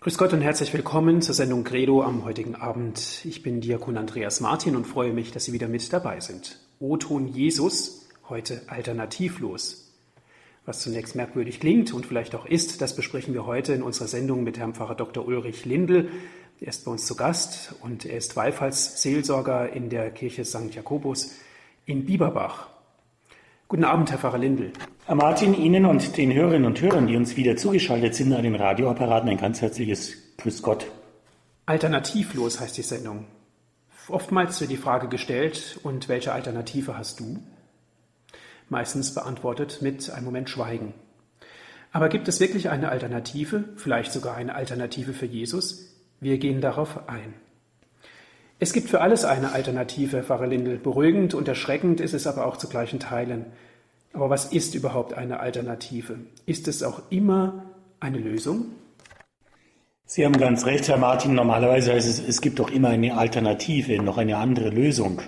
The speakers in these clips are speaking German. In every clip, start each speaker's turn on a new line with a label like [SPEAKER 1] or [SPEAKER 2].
[SPEAKER 1] Grüß Gott und herzlich willkommen zur Sendung Credo am heutigen Abend. Ich bin Diakon Andreas Martin und freue mich, dass Sie wieder mit dabei sind. O-Ton Jesus, heute alternativlos. Was zunächst merkwürdig klingt und vielleicht auch ist, das besprechen wir heute in unserer Sendung mit Herrn Pfarrer Dr. Ulrich Lindl. Er ist bei uns zu Gast und er ist Wallfahrtsseelsorger in der Kirche St. Jakobus in Bieberbach. Guten Abend, Herr Pfarrer Lindl.
[SPEAKER 2] Herr Martin, Ihnen und den Hörerinnen und Hörern, die uns wieder zugeschaltet sind an den Radioapparaten, ein ganz herzliches Grüß Gott.
[SPEAKER 1] Alternativlos heißt die Sendung. Oftmals wird die Frage gestellt, und welche Alternative hast du? Meistens beantwortet mit einem Moment Schweigen. Aber gibt es wirklich eine Alternative, vielleicht sogar eine Alternative für Jesus? Wir gehen darauf ein. Es gibt für alles eine Alternative, Pfarrer Lindel. Beruhigend und erschreckend ist es aber auch zu gleichen Teilen. Aber was ist überhaupt eine Alternative? Ist es auch immer eine Lösung?
[SPEAKER 2] Sie haben ganz recht, Herr Martin. Normalerweise heißt es, es gibt doch immer eine Alternative, noch eine andere Lösung.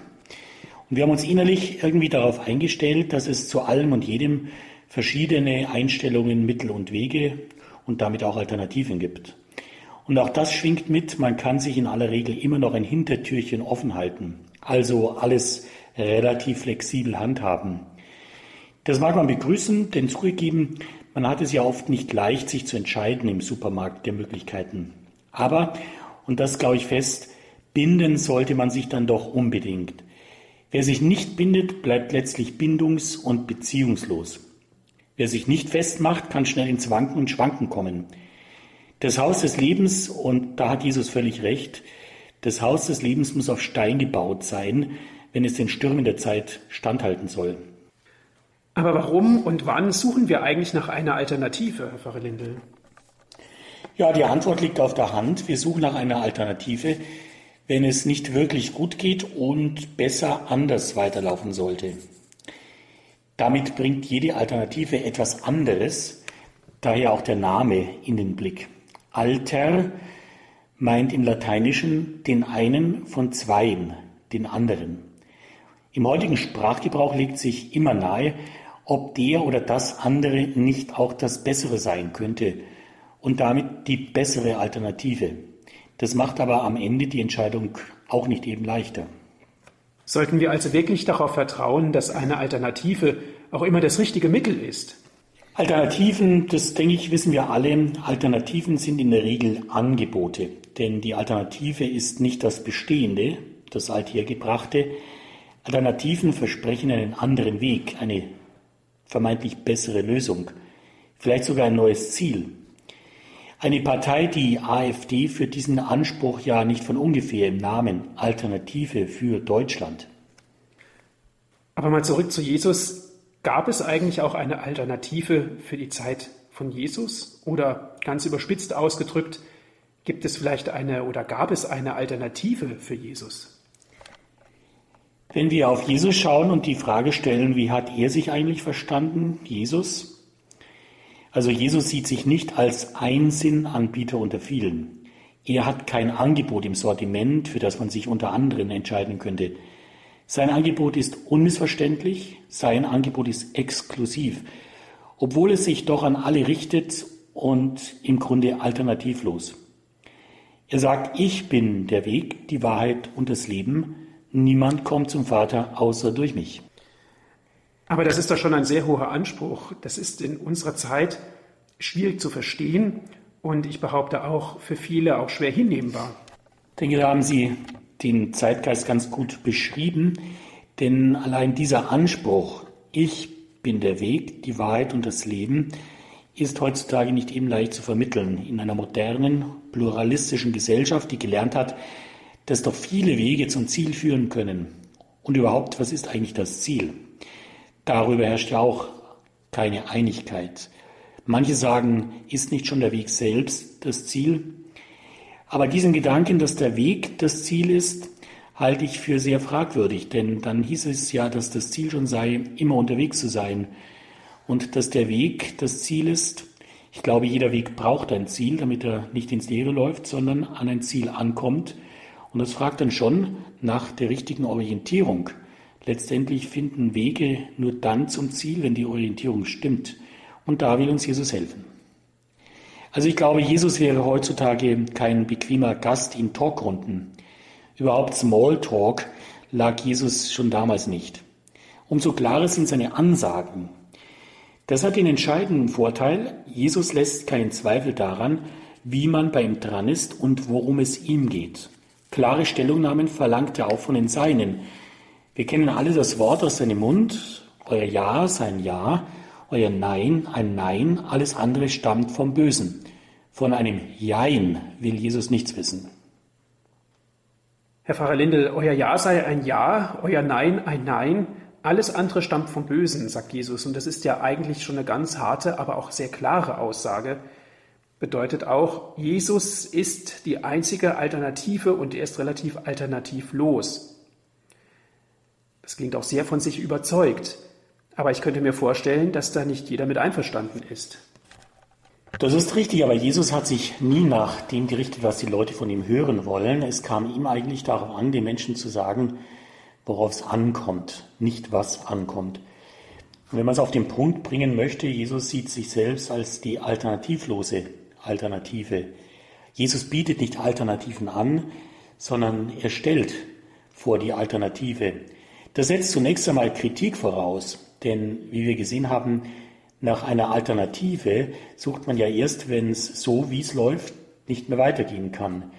[SPEAKER 2] Und wir haben uns innerlich irgendwie darauf eingestellt, dass es zu allem und jedem verschiedene Einstellungen, Mittel und Wege und damit auch Alternativen gibt. Und auch das schwingt mit, man kann sich in aller Regel immer noch ein Hintertürchen offen halten, also alles relativ flexibel handhaben. Das mag man begrüßen, denn zugegeben, man hat es ja oft nicht leicht, sich zu entscheiden im Supermarkt der Möglichkeiten. Aber, und das glaube ich fest, binden sollte man sich dann doch unbedingt. Wer sich nicht bindet, bleibt letztlich bindungs- und beziehungslos. Wer sich nicht festmacht, kann schnell ins Wanken und Schwanken kommen. Das Haus des Lebens, und da hat Jesus völlig recht, das Haus des Lebens muss auf Stein gebaut sein, wenn es den Stürmen der Zeit standhalten soll.
[SPEAKER 1] Aber warum und wann suchen wir eigentlich nach einer Alternative, Herr Pfarrer Lindel?
[SPEAKER 2] Ja, die Antwort liegt auf der Hand. Wir suchen nach einer Alternative, wenn es nicht wirklich gut geht und besser anders weiterlaufen sollte. Damit bringt jede Alternative etwas anderes, daher auch der Name in den Blick. Alter meint im Lateinischen den einen von zweien, den anderen. Im heutigen Sprachgebrauch legt sich immer nahe, ob der oder das andere nicht auch das Bessere sein könnte und damit die bessere Alternative. Das macht aber am Ende die Entscheidung auch nicht eben leichter.
[SPEAKER 1] Sollten wir also wirklich darauf vertrauen, dass eine Alternative auch immer das richtige Mittel ist?
[SPEAKER 2] Alternativen, das denke ich, wissen wir alle, Alternativen sind in der Regel Angebote. Denn die Alternative ist nicht das Bestehende, das Althergebrachte. Alternativen versprechen einen anderen Weg, eine vermeintlich bessere Lösung, vielleicht sogar ein neues Ziel. Eine Partei, die AfD, führt diesen Anspruch ja nicht von ungefähr im Namen Alternative für Deutschland.
[SPEAKER 1] Aber mal zurück zu Jesus. Gab es eigentlich auch eine Alternative für die Zeit von Jesus? Oder ganz überspitzt ausgedrückt, gibt es vielleicht eine oder gab es eine Alternative für Jesus?
[SPEAKER 2] Wenn wir auf Jesus schauen und die Frage stellen, wie hat er sich eigentlich verstanden, Jesus? Also Jesus sieht sich nicht als Einsinnanbieter unter vielen. Er hat kein Angebot im Sortiment, für das man sich unter anderen entscheiden könnte. Sein Angebot ist unmissverständlich, sein Angebot ist exklusiv, obwohl es sich doch an alle richtet und im Grunde alternativlos. Er sagt, ich bin der Weg, die Wahrheit und das Leben. Niemand kommt zum Vater außer durch mich.
[SPEAKER 1] Aber das ist doch schon ein sehr hoher Anspruch. Das ist in unserer Zeit schwierig zu verstehen und ich behaupte auch für viele auch schwer hinnehmbar.
[SPEAKER 2] Ich denke, da haben Sie den Zeitgeist ganz gut beschrieben, denn allein dieser Anspruch, ich bin der Weg, die Wahrheit und das Leben, ist heutzutage nicht eben leicht zu vermitteln in einer modernen, pluralistischen Gesellschaft, die gelernt hat, dass doch viele Wege zum Ziel führen können. Und überhaupt, was ist eigentlich das Ziel? Darüber herrscht ja auch keine Einigkeit. Manche sagen, ist nicht schon der Weg selbst das Ziel? Aber diesen Gedanken, dass der Weg das Ziel ist, halte ich für sehr fragwürdig, denn dann hieß es ja, dass das Ziel schon sei, immer unterwegs zu sein und dass der Weg das Ziel ist. Ich glaube, jeder Weg braucht ein Ziel, damit er nicht ins Leere läuft, sondern an ein Ziel ankommt. Und das fragt dann schon nach der richtigen Orientierung. Letztendlich finden Wege nur dann zum Ziel, wenn die Orientierung stimmt. Und da will uns Jesus helfen. Also ich glaube, Jesus wäre heutzutage kein bequemer Gast in Talkrunden. Überhaupt Smalltalk lag Jesus schon damals nicht. Umso klarer sind seine Ansagen. Das hat den entscheidenden Vorteil, Jesus lässt keinen Zweifel daran, wie man bei ihm dran ist und worum es ihm geht. Klare Stellungnahmen verlangt er auch von den Seinen. Wir kennen alle das Wort aus seinem Mund, euer Ja sein Ja, euer Nein ein Nein, alles andere stammt vom Bösen. Von einem Jein will Jesus nichts wissen.
[SPEAKER 1] Herr Pfarrer Lindel, euer Ja sei ein Ja, euer Nein ein Nein, alles andere stammt vom Bösen, sagt Jesus. Und das ist ja eigentlich schon eine ganz harte, aber auch sehr klare Aussage. Bedeutet auch, Jesus ist die einzige Alternative und er ist relativ alternativlos. Das klingt auch sehr von sich überzeugt. Aber ich könnte mir vorstellen, dass da nicht jeder mit einverstanden ist.
[SPEAKER 2] Das ist richtig, aber Jesus hat sich nie nach dem gerichtet, was die Leute von ihm hören wollen. Es kam ihm eigentlich darauf an, den Menschen zu sagen, worauf es ankommt, nicht was ankommt. Und wenn man es auf den Punkt bringen möchte, Jesus sieht sich selbst als die alternativlose Alternative. Jesus bietet nicht Alternativen an, sondern er stellt vor die Alternative. Das setzt zunächst einmal Kritik voraus, denn wie wir gesehen haben, nach einer Alternative sucht man ja erst, wenn es so, wie es läuft, nicht mehr weitergehen kann.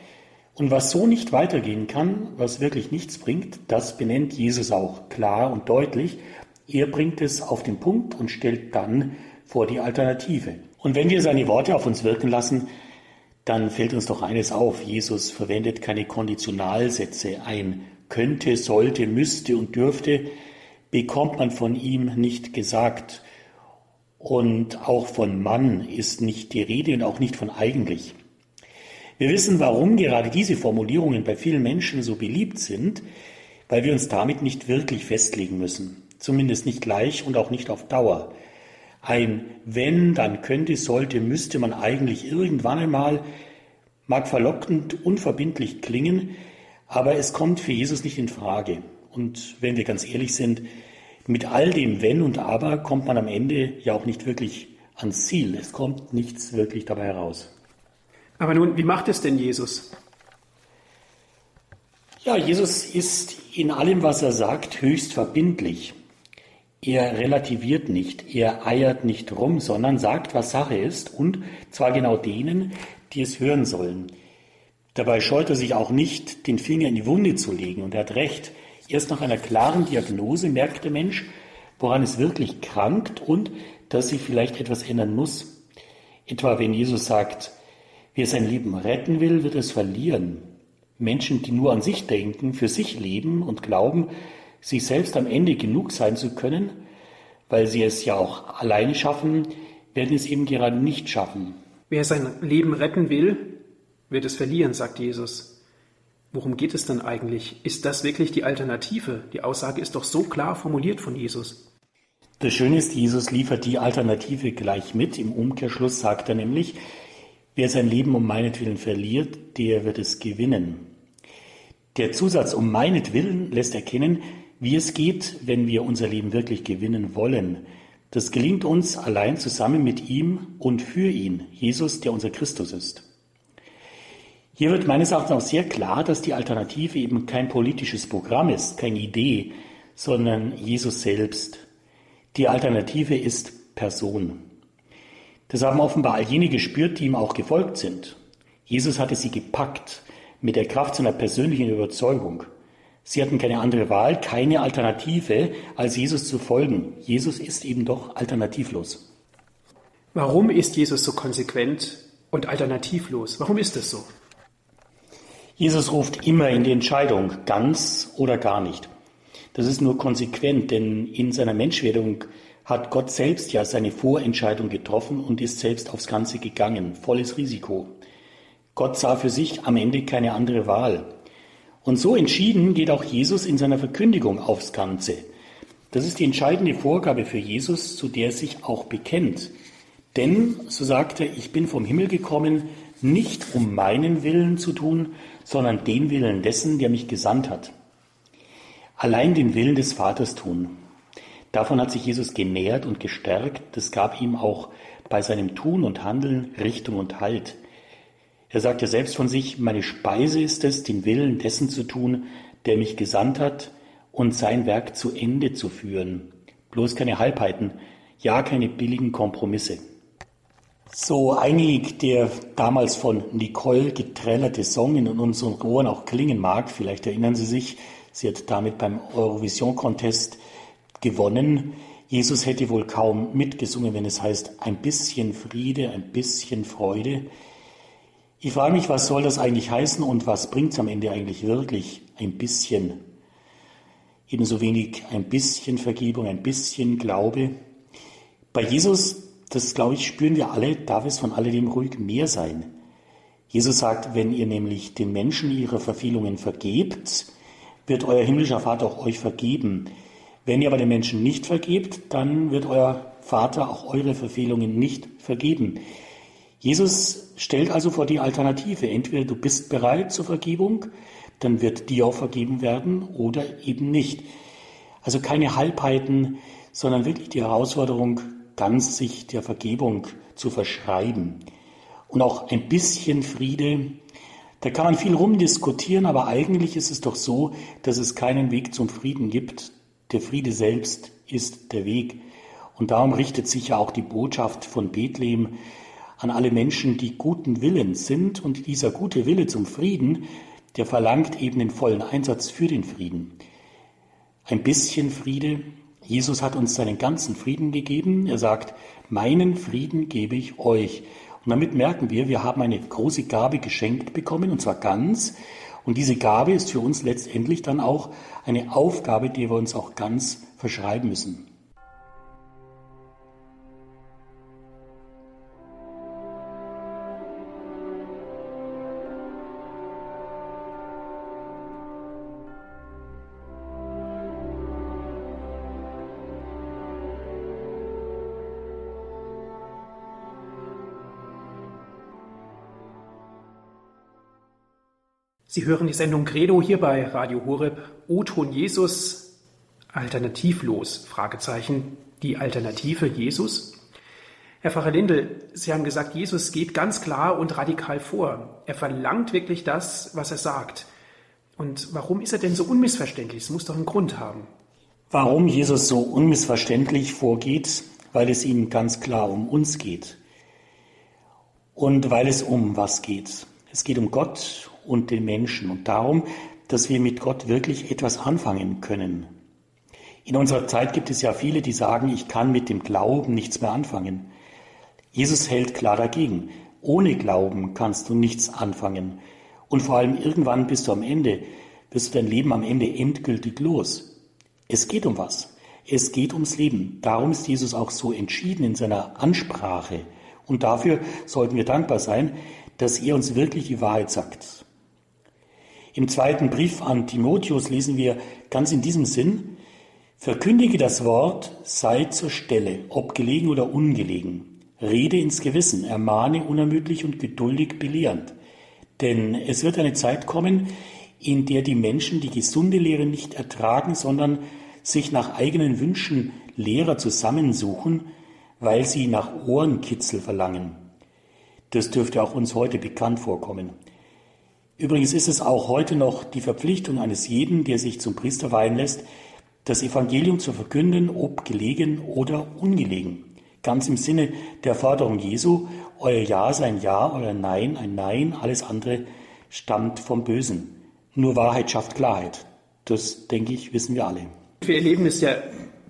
[SPEAKER 2] Und was so nicht weitergehen kann, was wirklich nichts bringt, das benennt Jesus auch klar und deutlich. Er bringt es auf den Punkt und stellt dann vor die Alternative. Und wenn wir seine Worte auf uns wirken lassen, dann fällt uns doch eines auf. Jesus verwendet keine Konditionalsätze. Ein könnte, sollte, müsste und dürfte bekommt man von ihm nicht gesagt. Und auch von Mann ist nicht die Rede und auch nicht von eigentlich. Wir wissen, warum gerade diese Formulierungen bei vielen Menschen so beliebt sind, weil wir uns damit nicht wirklich festlegen müssen. Zumindest nicht gleich und auch nicht auf Dauer. Ein wenn, dann könnte, sollte, müsste man eigentlich irgendwann einmal, mag verlockend, unverbindlich klingen, aber es kommt für Jesus nicht in Frage. Und wenn wir ganz ehrlich sind, mit all dem Wenn und Aber kommt man am Ende ja auch nicht wirklich ans Ziel. Es kommt nichts wirklich dabei heraus.
[SPEAKER 1] Aber nun, wie macht es denn Jesus?
[SPEAKER 2] Ja, Jesus ist in allem, was er sagt, höchst verbindlich. Er relativiert nicht, er eiert nicht rum, sondern sagt, was Sache ist, und zwar genau denen, die es hören sollen. Dabei scheut er sich auch nicht, den Finger in die Wunde zu legen, und er hat recht. Erst nach einer klaren Diagnose merkt der Mensch, woran es wirklich krankt und dass sich vielleicht etwas ändern muss. Etwa wenn Jesus sagt, wer sein Leben retten will, wird es verlieren. Menschen, die nur an sich denken, für sich leben und glauben, sich selbst am Ende genug sein zu können, weil sie es ja auch alleine schaffen, werden es eben gerade nicht schaffen.
[SPEAKER 1] Wer sein Leben retten will, wird es verlieren, sagt Jesus. Worum geht es dann eigentlich? Ist das wirklich die Alternative? Die Aussage ist doch so klar formuliert von Jesus.
[SPEAKER 2] Das Schöne ist, Jesus liefert die Alternative gleich mit. Im Umkehrschluss sagt er nämlich, wer sein Leben um meinetwillen verliert, der wird es gewinnen. Der Zusatz um meinetwillen lässt erkennen, wie es geht, wenn wir unser Leben wirklich gewinnen wollen. Das gelingt uns allein zusammen mit ihm und für ihn, Jesus, der unser Christus ist. Hier wird meines Erachtens auch sehr klar, dass die Alternative eben kein politisches Programm ist, keine Idee, sondern Jesus selbst. Die Alternative ist Person. Das haben offenbar all jene gespürt, die ihm auch gefolgt sind. Jesus hatte sie gepackt mit der Kraft seiner persönlichen Überzeugung. Sie hatten keine andere Wahl, keine Alternative, als Jesus zu folgen. Jesus ist eben doch alternativlos.
[SPEAKER 1] Warum ist Jesus so konsequent und alternativlos? Warum ist es so?
[SPEAKER 2] Jesus ruft immer in die Entscheidung, ganz oder gar nicht. Das ist nur konsequent, denn in seiner Menschwerdung hat Gott selbst ja seine Vorentscheidung getroffen und ist selbst aufs Ganze gegangen, volles Risiko. Gott sah für sich am Ende keine andere Wahl. Und so entschieden geht auch Jesus in seiner Verkündigung aufs Ganze. Das ist die entscheidende Vorgabe für Jesus, zu der er sich auch bekennt. Denn, so sagt er, ich bin vom Himmel gekommen, nicht um meinen Willen zu tun, sondern den Willen dessen, der mich gesandt hat. Allein den Willen des Vaters tun. Davon hat sich Jesus genährt und gestärkt. Das gab ihm auch bei seinem Tun und Handeln Richtung und Halt. Er sagt ja selbst von sich, meine Speise ist es, den Willen dessen zu tun, der mich gesandt hat und sein Werk zu Ende zu führen. Bloß keine Halbheiten, ja keine billigen Kompromisse. So einig der damals von Nicole getrellerte Song in unseren Ohren auch klingen mag, vielleicht erinnern Sie sich, sie hat damit beim Eurovision Contest gewonnen. Jesus hätte wohl kaum mitgesungen, wenn es heißt, ein bisschen Friede, ein bisschen Freude. Ich frage mich, was soll das eigentlich heißen und was bringt es am Ende eigentlich wirklich? Ein bisschen. Ebenso wenig ein bisschen Vergebung, ein bisschen Glaube. Bei Jesus das glaube ich, spüren wir alle, darf es von alledem ruhig mehr sein. Jesus sagt, wenn ihr nämlich den Menschen ihre Verfehlungen vergebt, wird euer himmlischer Vater auch euch vergeben. Wenn ihr aber den Menschen nicht vergebt, dann wird euer Vater auch eure Verfehlungen nicht vergeben. Jesus stellt also vor die Alternative. Entweder du bist bereit zur Vergebung, dann wird dir auch vergeben werden oder eben nicht. Also keine Halbheiten, sondern wirklich die Herausforderung, ganz sich der Vergebung zu verschreiben. Und auch ein bisschen Friede, da kann man viel rumdiskutieren, aber eigentlich ist es doch so, dass es keinen Weg zum Frieden gibt. Der Friede selbst ist der Weg. Und darum richtet sich ja auch die Botschaft von Bethlehem an alle Menschen, die guten Willens sind. Und dieser gute Wille zum Frieden, der verlangt eben den vollen Einsatz für den Frieden. Ein bisschen Friede, Jesus hat uns seinen ganzen Frieden gegeben. Er sagt, meinen Frieden gebe ich euch. Und damit merken wir, wir haben eine große Gabe geschenkt bekommen, und zwar ganz. Und diese Gabe ist für uns letztendlich dann auch eine Aufgabe, die wir uns auch ganz verschreiben müssen.
[SPEAKER 1] Sie hören die Sendung Credo hier bei Radio Horeb. O-Ton Jesus, alternativlos? Fragezeichen. Die Alternative Jesus? Herr Pfarrer Lindel, Sie haben gesagt, Jesus geht ganz klar und radikal vor. Er verlangt wirklich das, was er sagt. Und warum ist er denn so unmissverständlich? Es muss doch einen Grund haben.
[SPEAKER 2] Warum Jesus so unmissverständlich vorgeht? Weil es ihm ganz klar um uns geht. Und weil es um was geht. Es geht um Gott und den Menschen und darum, dass wir mit Gott wirklich etwas anfangen können. In unserer Zeit gibt es ja viele, die sagen, ich kann mit dem Glauben nichts mehr anfangen. Jesus hält klar dagegen. Ohne Glauben kannst du nichts anfangen. Und vor allem irgendwann bist du am Ende, wirst du dein Leben am Ende endgültig los. Es geht um was. Es geht ums Leben. Darum ist Jesus auch so entschieden in seiner Ansprache. Und dafür sollten wir dankbar sein, dass er uns wirklich die Wahrheit sagt. Im zweiten Brief an Timotheus lesen wir ganz in diesem Sinn, Verkündige das Wort, sei zur Stelle, ob gelegen oder ungelegen. Rede ins Gewissen, ermahne unermüdlich und geduldig belehrend. Denn es wird eine Zeit kommen, in der die Menschen die gesunde Lehre nicht ertragen, sondern sich nach eigenen Wünschen Lehrer zusammensuchen, weil sie nach Ohrenkitzel verlangen. Das dürfte auch uns heute bekannt vorkommen. Übrigens ist es auch heute noch die Verpflichtung eines jeden, der sich zum Priester weihen lässt, das Evangelium zu verkünden, ob gelegen oder ungelegen. Ganz im Sinne der Forderung Jesu, euer Ja sei ein Ja, euer Nein ein Nein, alles andere stammt vom Bösen. Nur Wahrheit schafft Klarheit. Das, denke ich, wissen wir alle.
[SPEAKER 1] Wir erleben es ja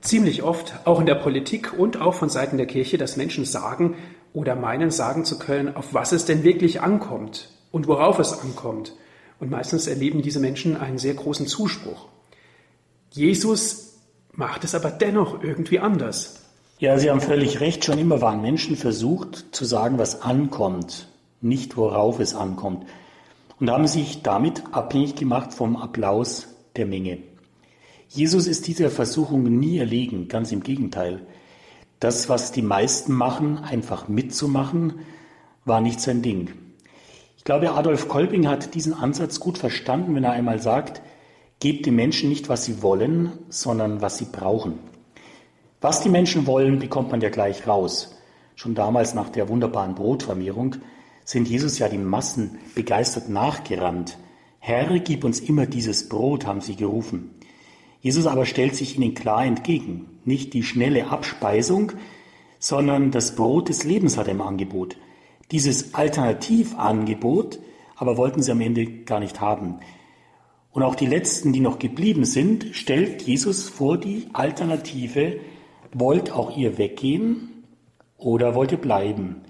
[SPEAKER 1] ziemlich oft, auch in der Politik und auch von Seiten der Kirche, dass Menschen sagen oder meinen, sagen zu können, auf was es denn wirklich ankommt und worauf es ankommt. Und meistens erleben diese Menschen einen sehr großen Zuspruch. Jesus macht es aber dennoch irgendwie anders.
[SPEAKER 2] Ja, Sie haben völlig recht. Schon immer waren Menschen versucht zu sagen, was ankommt, nicht worauf es ankommt. Und haben sich damit abhängig gemacht vom Applaus der Menge. Jesus ist dieser Versuchung nie erlegen, ganz im Gegenteil. Das, was die meisten machen, einfach mitzumachen, war nicht sein Ding. Ich glaube, Adolf Kolping hat diesen Ansatz gut verstanden, wenn er einmal sagt, gebt den Menschen nicht, was sie wollen, sondern was sie brauchen. Was die Menschen wollen, bekommt man ja gleich raus. Schon damals nach der wunderbaren Brotvermehrung sind Jesus ja die Massen begeistert nachgerannt. Herr, gib uns immer dieses Brot, haben sie gerufen. Jesus aber stellt sich ihnen klar entgegen. Nicht die schnelle Abspeisung, sondern das Brot des Lebens hat er im Angebot. Dieses Alternativangebot aber wollten sie am Ende gar nicht haben. Und auch die letzten, die noch geblieben sind, stellt Jesus vor die Alternative, wollt auch ihr weggehen oder wollt ihr bleiben?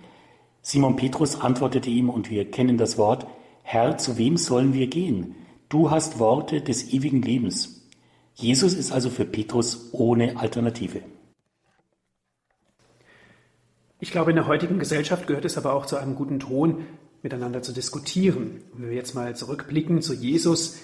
[SPEAKER 2] Simon Petrus antwortete ihm, und wir kennen das Wort, Herr, zu wem sollen wir gehen? Du hast Worte des ewigen Lebens. Jesus ist also für Petrus ohne Alternative.
[SPEAKER 1] Ich glaube, in der heutigen Gesellschaft gehört es aber auch zu einem guten Ton, miteinander zu diskutieren. wenn wir jetzt mal zurückblicken zu Jesus,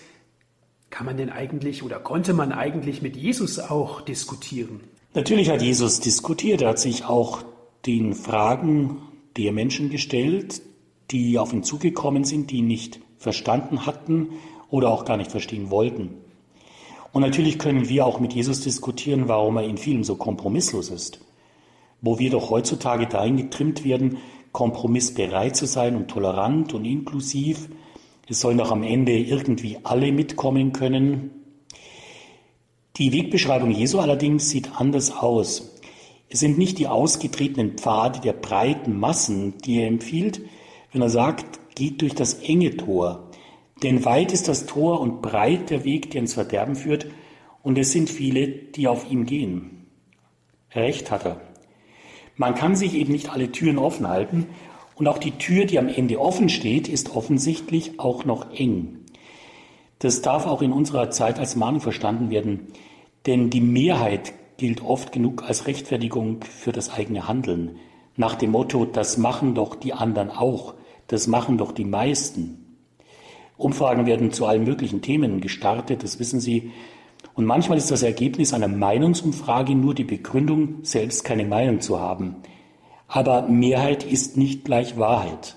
[SPEAKER 1] kann man denn eigentlich oder konnte man eigentlich mit Jesus auch diskutieren?
[SPEAKER 2] Natürlich hat Jesus diskutiert. Er hat sich auch den Fragen der Menschen gestellt, die auf ihn zugekommen sind, die ihn nicht verstanden hatten oder auch gar nicht verstehen wollten. Und natürlich können wir auch mit Jesus diskutieren, warum er in vielem so kompromisslos ist. Wo wir doch heutzutage dahin getrimmt werden, kompromissbereit zu sein und tolerant und inklusiv, es sollen doch am Ende irgendwie alle mitkommen können. Die Wegbeschreibung Jesu allerdings sieht anders aus. Es sind nicht die ausgetretenen Pfade der breiten Massen, die er empfiehlt, wenn er sagt, geht durch das enge Tor. Denn weit ist das Tor und breit der Weg, der ins Verderben führt, und es sind viele, die auf ihm gehen. Recht hat er. Man kann sich eben nicht alle Türen offen halten und auch die Tür, die am Ende offen steht, ist offensichtlich auch noch eng. Das darf auch in unserer Zeit als Mahnung verstanden werden, denn die Mehrheit gilt oft genug als Rechtfertigung für das eigene Handeln. Nach dem Motto, das machen doch die anderen auch, das machen doch die meisten. Umfragen werden zu allen möglichen Themen gestartet, das wissen Sie. Und manchmal ist das Ergebnis einer Meinungsumfrage nur die Begründung, selbst keine Meinung zu haben. Aber Mehrheit ist nicht gleich Wahrheit.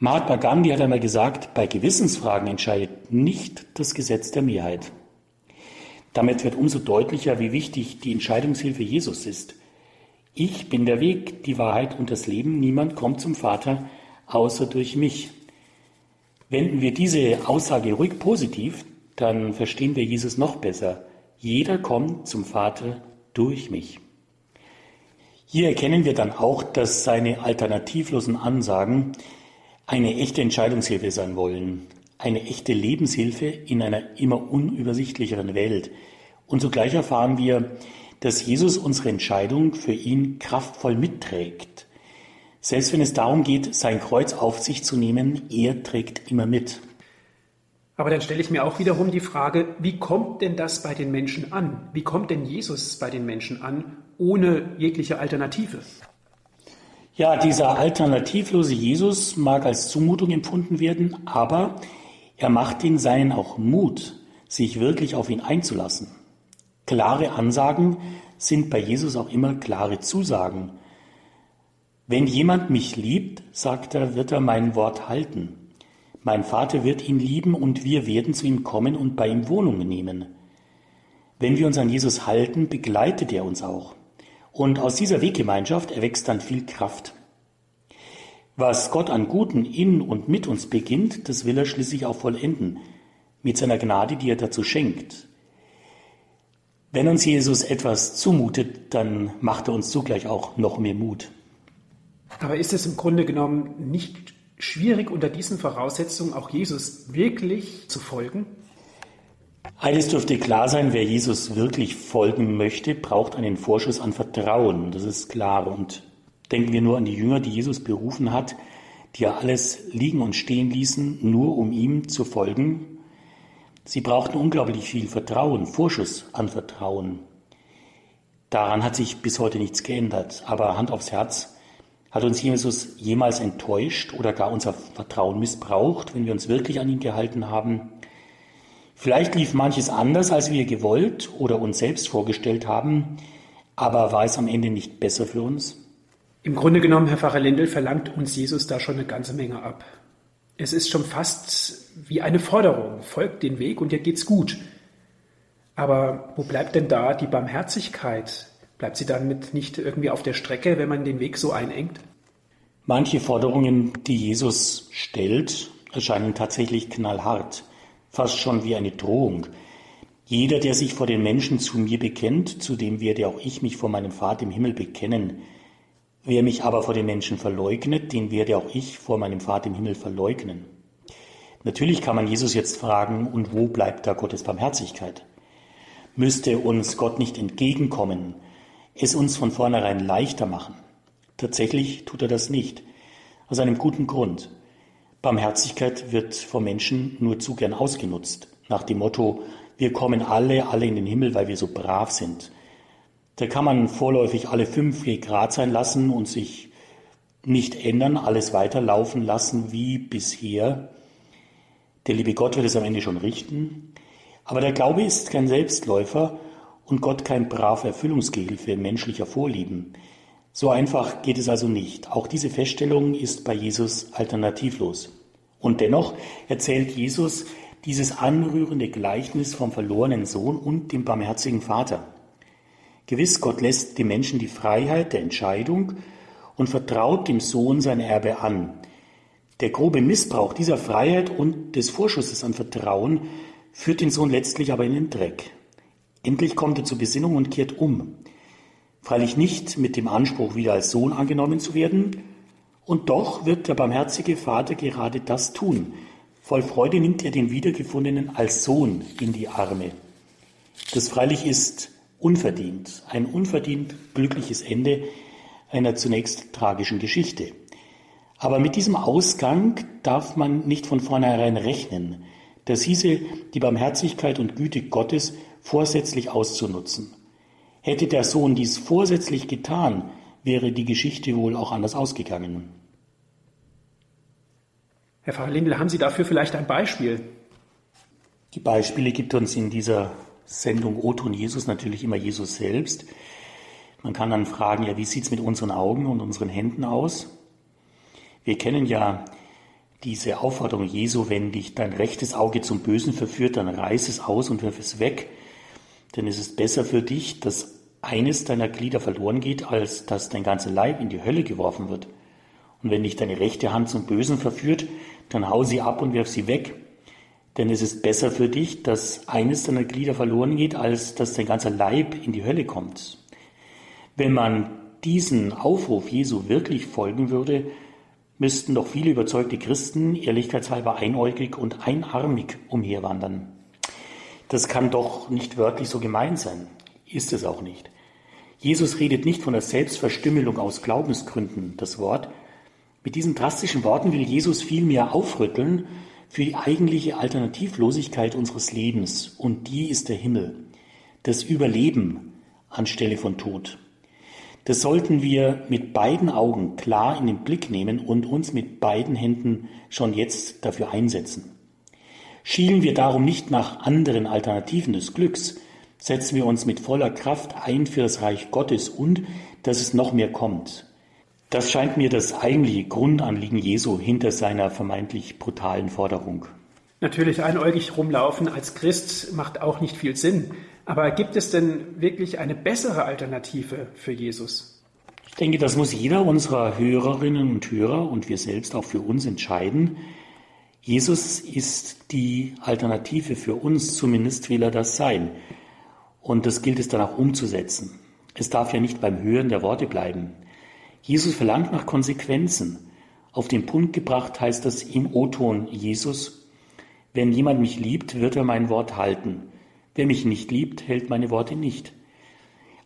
[SPEAKER 2] Mahatma Gandhi hat einmal gesagt, bei Gewissensfragen entscheidet nicht das Gesetz der Mehrheit. Damit wird umso deutlicher, wie wichtig die Entscheidungshilfe Jesus ist. Ich bin der Weg, die Wahrheit und das Leben. Niemand kommt zum Vater außer durch mich. Wenden wir diese Aussage ruhig positiv, dann verstehen wir Jesus noch besser. Jeder kommt zum Vater durch mich. Hier erkennen wir dann auch, dass seine alternativlosen Ansagen eine echte Entscheidungshilfe sein wollen, eine echte Lebenshilfe in einer immer unübersichtlicheren Welt. Und zugleich erfahren wir, dass Jesus unsere Entscheidung für ihn kraftvoll mitträgt. Selbst wenn es darum geht, sein Kreuz auf sich zu nehmen, er trägt immer mit.
[SPEAKER 1] Aber dann stelle ich mir auch wiederum die Frage, wie kommt denn das bei den Menschen an? Wie kommt denn Jesus bei den Menschen an, ohne jegliche Alternative?
[SPEAKER 2] Ja, dieser alternativlose Jesus mag als Zumutung empfunden werden, aber er macht den Seinen auch Mut, sich wirklich auf ihn einzulassen. Klare Ansagen sind bei Jesus auch immer klare Zusagen. Wenn jemand mich liebt, sagt er, wird er mein Wort halten. Mein Vater wird ihn lieben und wir werden zu ihm kommen und bei ihm Wohnung nehmen. Wenn wir uns an Jesus halten, begleitet er uns auch. Und aus dieser Weggemeinschaft erwächst dann viel Kraft. Was Gott an Guten in und mit uns beginnt, das will er schließlich auch vollenden, mit seiner Gnade, die er dazu schenkt. Wenn uns Jesus etwas zumutet, dann macht er uns zugleich auch noch mehr Mut.
[SPEAKER 1] Aber ist es im Grunde genommen nicht schwierig, unter diesen Voraussetzungen auch Jesus wirklich zu folgen?
[SPEAKER 2] Eines dürfte klar sein, wer Jesus wirklich folgen möchte, braucht einen Vorschuss an Vertrauen. Das ist klar. Und denken wir nur an die Jünger, die Jesus berufen hat, die ja alles liegen und stehen ließen, nur um ihm zu folgen. Sie brauchten unglaublich viel Vertrauen, Vorschuss an Vertrauen. Daran hat sich bis heute nichts geändert. Aber Hand aufs Herz, hat uns Jesus jemals enttäuscht oder gar unser Vertrauen missbraucht, wenn wir uns wirklich an ihn gehalten haben? Vielleicht lief manches anders, als wir gewollt oder uns selbst vorgestellt haben, aber war es am Ende nicht besser für uns?
[SPEAKER 1] Im Grunde genommen, Herr Pfarrer Lindel, verlangt uns Jesus da schon eine ganze Menge ab. Es ist schon fast wie eine Forderung. Folgt den Weg und dir geht's gut. Aber wo bleibt denn da die Barmherzigkeit Bleibt sie damit nicht irgendwie auf der Strecke, wenn man den Weg so einengt?
[SPEAKER 2] Manche Forderungen, die Jesus stellt, erscheinen tatsächlich knallhart, fast schon wie eine Drohung. Jeder, der sich vor den Menschen zu mir bekennt, zu dem werde auch ich mich vor meinem Vater im Himmel bekennen. Wer mich aber vor den Menschen verleugnet, den werde auch ich vor meinem Vater im Himmel verleugnen. Natürlich kann man Jesus jetzt fragen, und wo bleibt da Gottes Barmherzigkeit? Müsste uns Gott nicht entgegenkommen, es uns von vornherein leichter machen? Tatsächlich tut er das nicht, aus einem guten Grund. Barmherzigkeit wird vom Menschen nur zu gern ausgenutzt, nach dem Motto, wir kommen alle, alle in den Himmel, weil wir so brav sind. Da kann man vorläufig alle fünf Grad sein lassen und sich nicht ändern, alles weiterlaufen lassen wie bisher. Der liebe Gott wird es am Ende schon richten. Aber der Glaube ist kein Selbstläufer und Gott kein braver Erfüllungsgehilfe menschlicher Vorlieben. So einfach geht es also nicht. Auch diese Feststellung ist bei Jesus alternativlos. Und dennoch erzählt Jesus dieses anrührende Gleichnis vom verlorenen Sohn und dem barmherzigen Vater. Gewiss, Gott lässt dem Menschen die Freiheit der Entscheidung und vertraut dem Sohn sein Erbe an. Der grobe Missbrauch dieser Freiheit und des Vorschusses an Vertrauen führt den Sohn letztlich aber in den Dreck. Endlich kommt er zur Besinnung und kehrt um. Freilich nicht mit dem Anspruch, wieder als Sohn angenommen zu werden, und doch wird der barmherzige Vater gerade das tun. Voll Freude nimmt er den Wiedergefundenen als Sohn in die Arme. Das freilich ist unverdient, ein unverdient glückliches Ende einer zunächst tragischen Geschichte. Aber mit diesem Ausgang darf man nicht von vornherein rechnen. Das hieße, die Barmherzigkeit und Güte Gottes vorsätzlich auszunutzen. Hätte der Sohn dies vorsätzlich getan, wäre die Geschichte wohl auch anders ausgegangen.
[SPEAKER 1] Herr Pfarrer Lindl, haben Sie dafür vielleicht ein Beispiel?
[SPEAKER 2] Die Beispiele gibt uns in dieser Sendung O-Ton Jesus natürlich immer Jesus selbst. Man kann dann fragen, ja, wie sieht es mit unseren Augen und unseren Händen aus? Wir kennen ja diese Aufforderung Jesu, wenn dich dein rechtes Auge zum Bösen verführt, dann reiß es aus und wirf es weg. Denn es ist besser für dich, dass eines deiner Glieder verloren geht, als dass dein ganzer Leib in die Hölle geworfen wird. Und wenn dich deine rechte Hand zum Bösen verführt, dann hau sie ab und wirf sie weg. Denn es ist besser für dich, dass eines deiner Glieder verloren geht, als dass dein ganzer Leib in die Hölle kommt. Wenn man diesen Aufruf Jesu wirklich folgen würde, müssten doch viele überzeugte Christen ehrlichkeitshalber einäugig und einarmig umherwandern. Das kann doch nicht wörtlich so gemeint sein. Ist es auch nicht. Jesus redet nicht von der Selbstverstümmelung aus Glaubensgründen, das Wort. Mit diesen drastischen Worten will Jesus vielmehr aufrütteln für die eigentliche Alternativlosigkeit unseres Lebens, und die ist der Himmel, das Überleben anstelle von Tod. Das sollten wir mit beiden Augen klar in den Blick nehmen und uns mit beiden Händen schon jetzt dafür einsetzen. Schielen wir darum nicht nach anderen Alternativen des Glücks, setzen wir uns mit voller Kraft ein für das Reich Gottes und dass es noch mehr kommt. Das scheint mir das eigentliche Grundanliegen Jesu hinter seiner vermeintlich brutalen Forderung.
[SPEAKER 1] Natürlich einäugig rumlaufen als Christ macht auch nicht viel Sinn. Aber gibt es denn wirklich eine bessere Alternative für Jesus?
[SPEAKER 2] Ich denke, das muss jeder unserer Hörerinnen und Hörer und wir selbst auch für uns entscheiden. Jesus ist die Alternative für uns, zumindest will er das sein. Und das gilt es dann auch umzusetzen. Es darf ja nicht beim Hören der Worte bleiben. Jesus verlangt nach Konsequenzen. Auf den Punkt gebracht heißt das im O-Ton Jesus, wenn jemand mich liebt, wird er mein Wort halten. Wer mich nicht liebt, hält meine Worte nicht.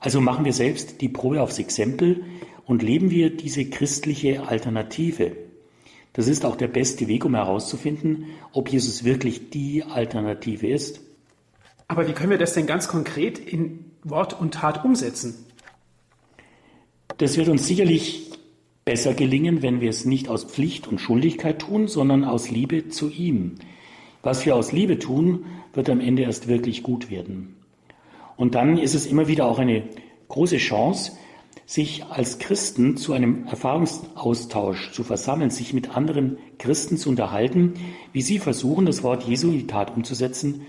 [SPEAKER 2] Also machen wir selbst die Probe aufs Exempel und leben wir diese christliche Alternative. Das ist auch der beste Weg, um herauszufinden, ob Jesus wirklich die Alternative ist.
[SPEAKER 1] Aber wie können wir das denn ganz konkret in Wort und Tat umsetzen?
[SPEAKER 2] Das wird uns sicherlich besser gelingen, wenn wir es nicht aus Pflicht und Schuldigkeit tun, sondern aus Liebe zu ihm. Was wir aus Liebe tun, wird am Ende erst wirklich gut werden. Und dann ist es immer wieder auch eine große Chance, sich als Christen zu einem Erfahrungsaustausch zu versammeln, sich mit anderen Christen zu unterhalten, wie sie versuchen, das Wort Jesu in die Tat umzusetzen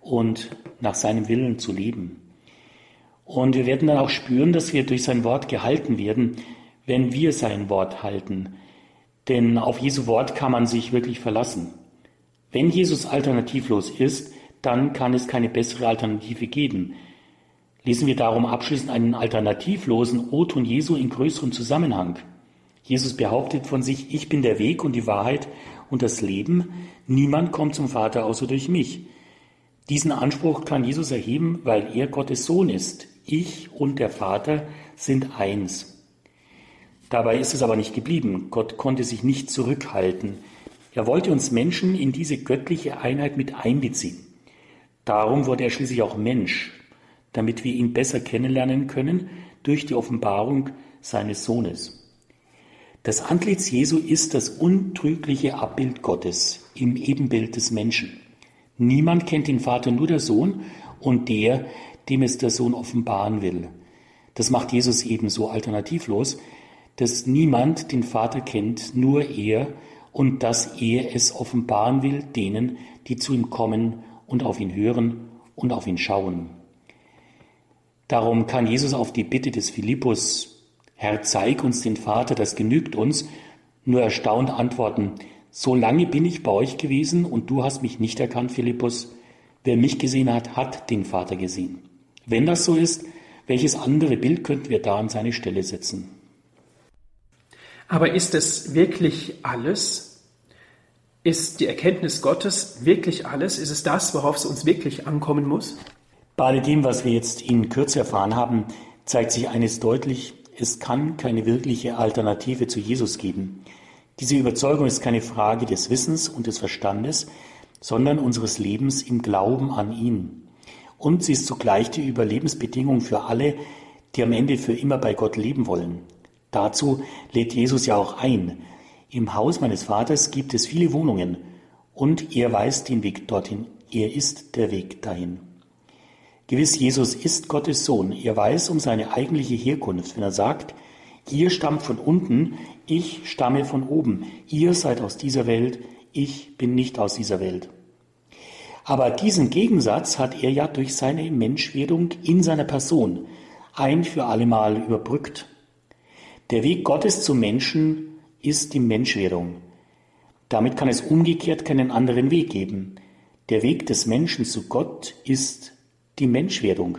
[SPEAKER 2] und nach seinem Willen zu leben. Und wir werden dann auch spüren, dass wir durch sein Wort gehalten werden, wenn wir sein Wort halten. Denn auf Jesu Wort kann man sich wirklich verlassen. Wenn Jesus alternativlos ist, dann kann es keine bessere Alternative geben. Lesen wir darum abschließend einen alternativlosen O-Ton Jesu in größerem Zusammenhang. Jesus behauptet von sich, ich bin der Weg und die Wahrheit und das Leben. Niemand kommt zum Vater außer durch mich. Diesen Anspruch kann Jesus erheben, weil er Gottes Sohn ist. Ich und der Vater sind eins. Dabei ist es aber nicht geblieben. Gott konnte sich nicht zurückhalten. Er wollte uns Menschen in diese göttliche Einheit mit einbeziehen. Darum wurde er schließlich auch Mensch, damit wir ihn besser kennenlernen können durch die Offenbarung seines Sohnes. Das Antlitz Jesu ist das untrügliche Abbild Gottes im Ebenbild des Menschen. Niemand kennt den Vater, nur der Sohn und der, dem es der Sohn offenbaren will. Das macht Jesus ebenso alternativlos, dass niemand den Vater kennt, nur er, und dass er es offenbaren will denen, die zu ihm kommen und auf ihn hören und auf ihn schauen. Darum kann Jesus auf die Bitte des Philippus, Herr, zeig uns den Vater, das genügt uns, nur erstaunt antworten, so lange bin ich bei euch gewesen und du hast mich nicht erkannt, Philippus. Wer mich gesehen hat, hat den Vater gesehen. Wenn das so ist, welches andere Bild könnten wir da an seine Stelle setzen?
[SPEAKER 1] Aber ist es wirklich alles? Ist die Erkenntnis Gottes wirklich alles? Ist es das, worauf es uns wirklich ankommen muss?
[SPEAKER 2] Bei alledem, was wir jetzt in Kürze erfahren haben, zeigt sich eines deutlich, es kann keine wirkliche Alternative zu Jesus geben. Diese Überzeugung ist keine Frage des Wissens und des Verstandes, sondern unseres Lebens im Glauben an ihn. Und sie ist zugleich die Überlebensbedingung für alle, die am Ende für immer bei Gott leben wollen. Dazu lädt Jesus ja auch ein. Im Haus meines Vaters gibt es viele Wohnungen und er weiß den Weg dorthin. Er ist der Weg dahin. Gewiss, Jesus ist Gottes Sohn. Er weiß um seine eigentliche Herkunft, wenn er sagt, ihr stammt von unten, ich stamme von oben. Ihr seid aus dieser Welt, ich bin nicht aus dieser Welt. Aber diesen Gegensatz hat er ja durch seine Menschwerdung in seiner Person ein für allemal überbrückt. Der Weg Gottes zum Menschen ist die Menschwerdung. Damit kann es umgekehrt keinen anderen Weg geben. Der Weg des Menschen zu Gott ist die Menschwerdung.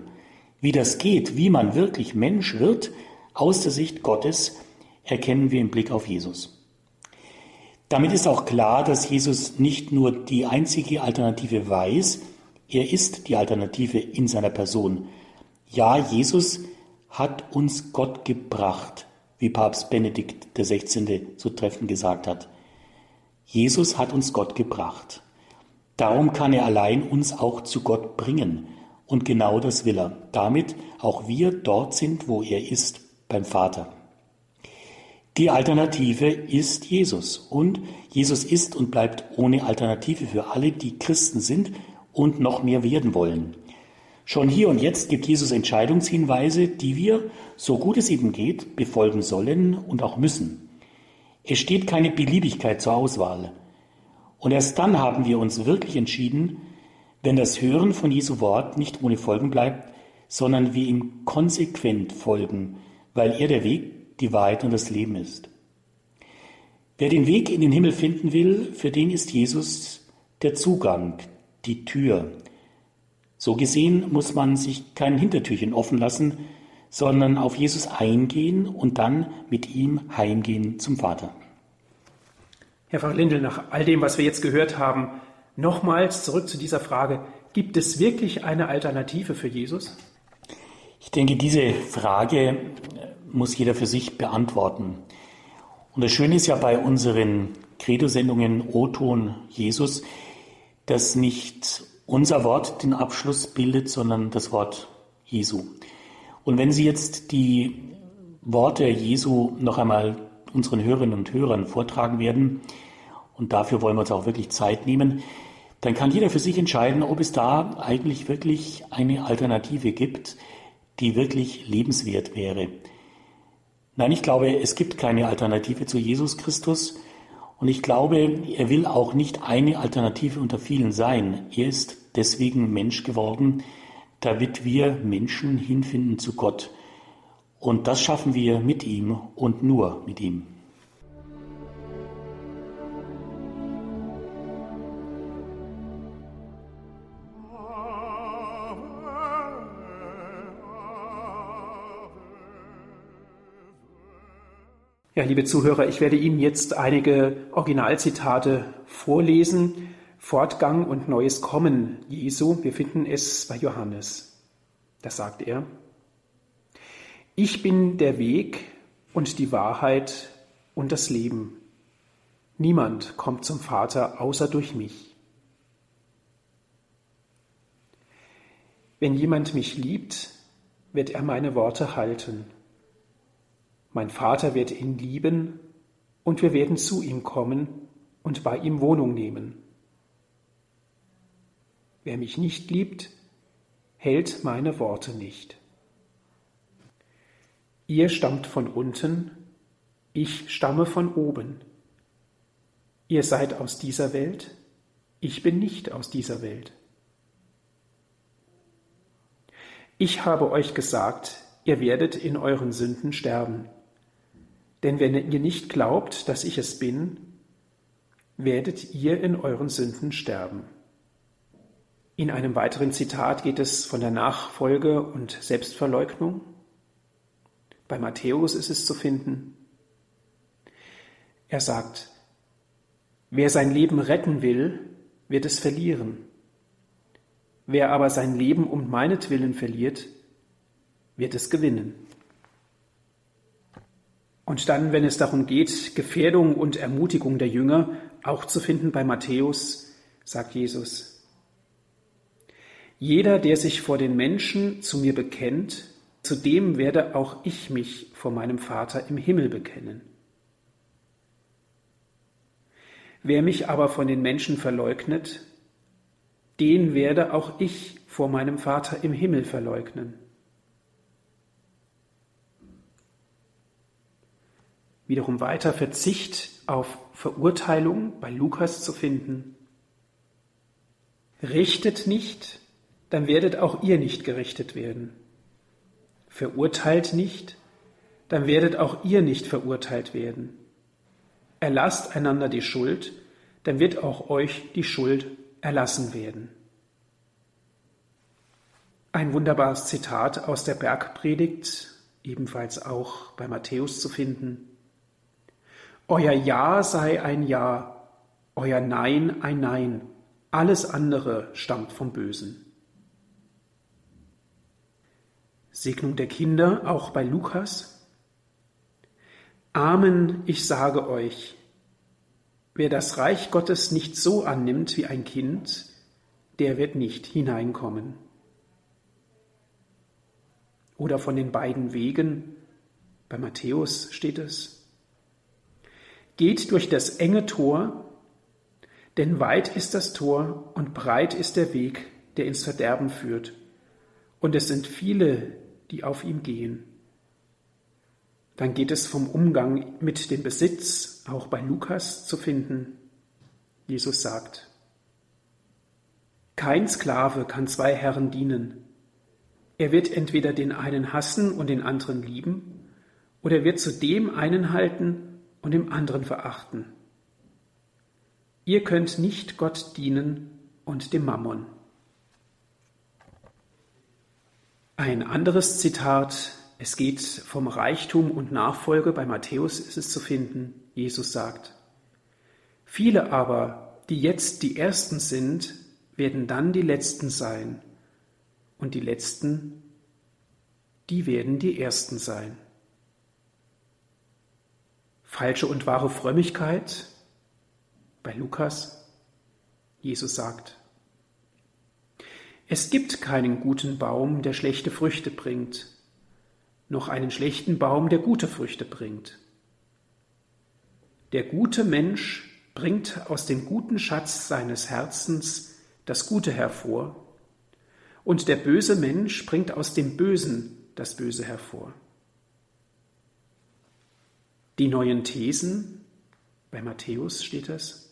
[SPEAKER 2] Wie das geht, wie man wirklich Mensch wird, aus der Sicht Gottes, erkennen wir im Blick auf Jesus. Damit ist auch klar, dass Jesus nicht nur die einzige Alternative weiß, er ist die Alternative in seiner Person. Ja, Jesus hat uns Gott gebracht wie Papst Benedikt XVI. zu treffen gesagt hat. Jesus hat uns Gott gebracht. Darum kann er allein uns auch zu Gott bringen. Und genau das will er, damit auch wir dort sind, wo er ist, beim Vater. Die Alternative ist Jesus. Und Jesus ist und bleibt ohne Alternative für alle, die Christen sind und noch mehr werden wollen. Schon hier und jetzt gibt Jesus Entscheidungshinweise, die wir, so gut es eben geht, befolgen sollen und auch müssen. Es steht keine Beliebigkeit zur Auswahl. Und erst dann haben wir uns wirklich entschieden, wenn das Hören von Jesu Wort nicht ohne Folgen bleibt, sondern wir ihm konsequent folgen, weil er der Weg, die Wahrheit und das Leben ist. Wer den Weg in den Himmel finden will, für den ist Jesus der Zugang, die Tür, so gesehen muss man sich kein Hintertürchen offen lassen, sondern auf Jesus eingehen und dann mit ihm heimgehen zum Vater.
[SPEAKER 1] Herr Pfarrer Lindel, nach all dem, was wir jetzt gehört haben, nochmals zurück zu dieser Frage, gibt es wirklich eine Alternative für Jesus?
[SPEAKER 2] Ich denke, diese Frage muss jeder für sich beantworten. Und das Schöne ist ja bei unseren Credo-Sendungen O-Ton Jesus, dass nicht unser Wort den Abschluss bildet, sondern das Wort Jesu. Und wenn Sie jetzt die Worte Jesu noch einmal unseren Hörerinnen und Hörern vortragen werden, und dafür wollen wir uns auch wirklich Zeit nehmen, dann kann jeder für sich entscheiden, ob es da eigentlich wirklich eine Alternative gibt, die wirklich lebenswert wäre. Nein, ich glaube, es gibt keine Alternative zu Jesus Christus. Und ich glaube, er will auch nicht eine Alternative unter vielen sein. Er ist deswegen Mensch geworden, damit wir Menschen hinfinden zu Gott. Und das schaffen wir mit ihm und nur mit ihm.
[SPEAKER 1] Ja, liebe Zuhörer, ich werde Ihnen jetzt einige Originalzitate vorlesen. Fortgang und neues Kommen Jesu. Wir finden es bei Johannes. Da sagt er, ich bin der Weg und die Wahrheit und das Leben. Niemand kommt zum Vater außer durch mich. Wenn jemand mich liebt, wird er meine Worte halten. Mein Vater wird ihn lieben und wir werden zu ihm kommen und bei ihm Wohnung nehmen. Wer mich nicht liebt, hält meine Worte nicht. Ihr stammt von unten, ich stamme von oben. Ihr seid aus dieser Welt, ich bin nicht aus dieser Welt. Ich habe euch gesagt, ihr werdet in euren Sünden sterben. Denn wenn ihr nicht glaubt, dass ich es bin, werdet ihr in euren Sünden sterben. In einem weiteren Zitat geht es von der Nachfolge und Selbstverleugnung. Bei Matthäus ist es zu finden. Er sagt, wer sein Leben retten will, wird es verlieren. Wer aber sein Leben um meinetwillen verliert, wird es gewinnen. Und dann, wenn es darum geht, Gefährdung und Ermutigung der Jünger auch zu finden bei Matthäus, sagt Jesus, jeder, der sich vor den Menschen zu mir bekennt, zu dem werde auch ich mich vor meinem Vater im Himmel bekennen. Wer mich aber von den Menschen verleugnet, den werde auch ich vor meinem Vater im Himmel verleugnen. Wiederum weiter Verzicht auf Verurteilung bei Lukas zu finden. Richtet nicht, dann werdet auch ihr nicht gerichtet werden. Verurteilt nicht, dann werdet auch ihr nicht verurteilt werden. Erlasst einander die Schuld, dann wird auch euch die Schuld erlassen werden. Ein wunderbares Zitat aus der Bergpredigt, ebenfalls auch bei Matthäus zu finden. Euer Ja sei ein Ja, euer Nein ein Nein, alles andere stammt vom Bösen. Segnung der Kinder, auch bei Lukas. Amen, ich sage euch, wer das Reich Gottes nicht so annimmt wie ein Kind, der wird nicht hineinkommen. Oder von den beiden Wegen, bei Matthäus steht es, Geht durch das enge Tor, denn weit ist das Tor und breit ist der Weg, der ins Verderben führt, und es sind viele, die auf ihm gehen. Dann geht es vom Umgang mit dem Besitz, auch bei Lukas zu finden. Jesus sagt, kein Sklave kann zwei Herren dienen. Er wird entweder den einen hassen und den anderen lieben, oder er wird zu dem einen halten und dem anderen verachten. Ihr könnt nicht Gott dienen und dem Mammon. Ein anderes Zitat, es geht vom Reichtum und Nachfolge, bei Matthäus ist es zu finden. Jesus sagt, viele aber, die jetzt die Ersten sind, werden dann die Letzten sein, und die Letzten, die werden die Ersten sein. Falsche und wahre Frömmigkeit bei Lukas. Jesus sagt, es gibt keinen guten Baum, der schlechte Früchte bringt, noch einen schlechten Baum, der gute Früchte bringt. Der gute Mensch bringt aus dem guten Schatz seines Herzens das Gute hervor, und der böse Mensch bringt aus dem Bösen das Böse hervor. Die neuen Thesen, bei Matthäus steht es.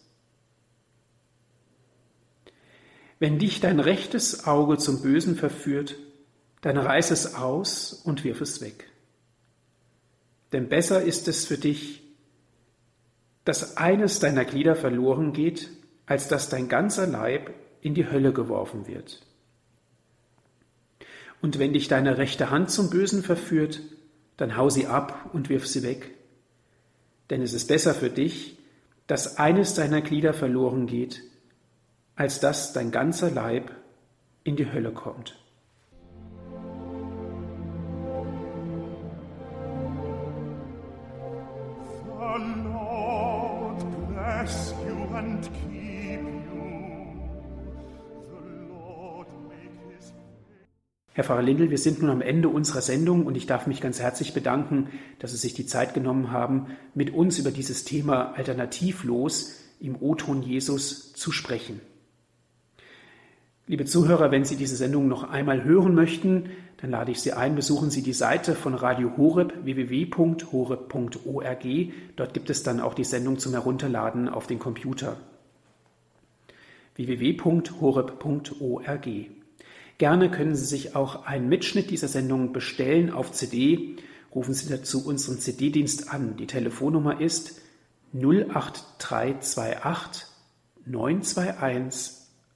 [SPEAKER 1] Wenn dich dein rechtes Auge zum Bösen verführt, dann reiß es aus und wirf es weg. Denn besser ist es für dich, dass eines deiner Glieder verloren geht, als dass dein ganzer Leib in die Hölle geworfen wird. Und wenn dich deine rechte Hand zum Bösen verführt, dann hau sie ab und wirf sie weg. Denn es ist besser für dich, dass eines deiner Glieder verloren geht, als dass dein ganzer Leib in die Hölle kommt. Herr Pfarrer Lindel, wir sind nun am Ende unserer Sendung und ich darf mich ganz herzlich bedanken, dass Sie sich die Zeit genommen haben, mit uns über dieses Thema alternativlos im O-Ton Jesus zu sprechen. Liebe Zuhörer, wenn Sie diese Sendung noch einmal hören möchten, dann lade ich Sie ein, besuchen Sie die Seite von Radio Horeb www.horeb.org. Dort gibt es dann auch die Sendung zum Herunterladen auf den Computer. www.horeb.org. Gerne können Sie sich auch einen Mitschnitt dieser Sendung bestellen auf CD. Rufen Sie dazu unseren CD-Dienst an. Die Telefonnummer ist 08328 921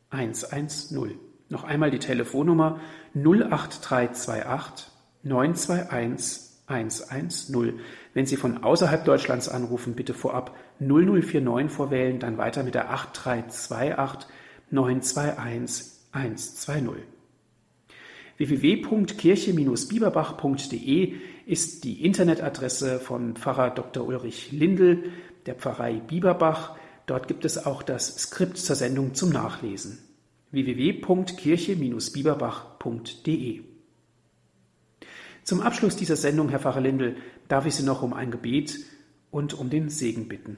[SPEAKER 1] 110. Noch einmal die Telefonnummer 08328 921 110. Wenn Sie von außerhalb Deutschlands anrufen, bitte vorab 0049 vorwählen, dann weiter mit der 8328 921 120 www.kirche-bieberbach.de ist die Internetadresse von Pfarrer Dr. Ulrich Lindel der Pfarrei Bieberbach. Dort gibt es auch das Skript zur Sendung zum Nachlesen. www.kirche-bieberbach.de Zum Abschluss dieser Sendung, Herr Pfarrer Lindel, darf ich Sie noch um ein Gebet und um den Segen bitten.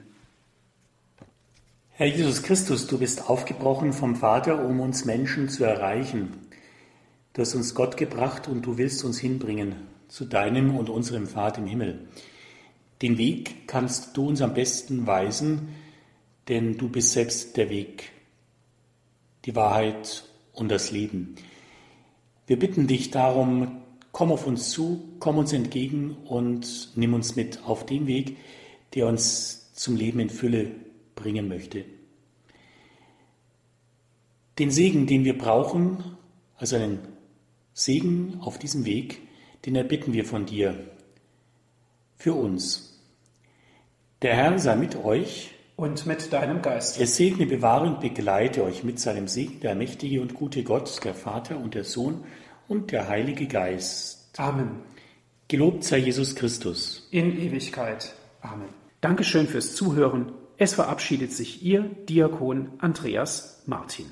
[SPEAKER 2] Herr Jesus Christus, du bist aufgebrochen vom Vater, um uns Menschen zu erreichen. Du hast uns Gott gebracht und du willst uns hinbringen zu deinem und unserem Vater im Himmel. Den Weg kannst du uns am besten weisen, denn du bist selbst der Weg, die Wahrheit und das Leben. Wir bitten dich darum, komm auf uns zu, komm uns entgegen und nimm uns mit auf den Weg, der uns zum Leben in Fülle bringen möchte. Den Segen, den wir brauchen, also einen Segen auf diesem Weg, den erbitten wir von dir für uns. Der Herr sei mit euch
[SPEAKER 1] und mit deinem Geist.
[SPEAKER 2] Er segne, bewahre und begleite euch mit seinem Segen, der mächtige und gute Gott, der Vater und der Sohn und der Heilige Geist.
[SPEAKER 1] Amen.
[SPEAKER 2] Gelobt sei Jesus Christus.
[SPEAKER 1] In Ewigkeit. Amen. Dankeschön fürs Zuhören. Es verabschiedet sich Ihr Diakon Andreas Martin.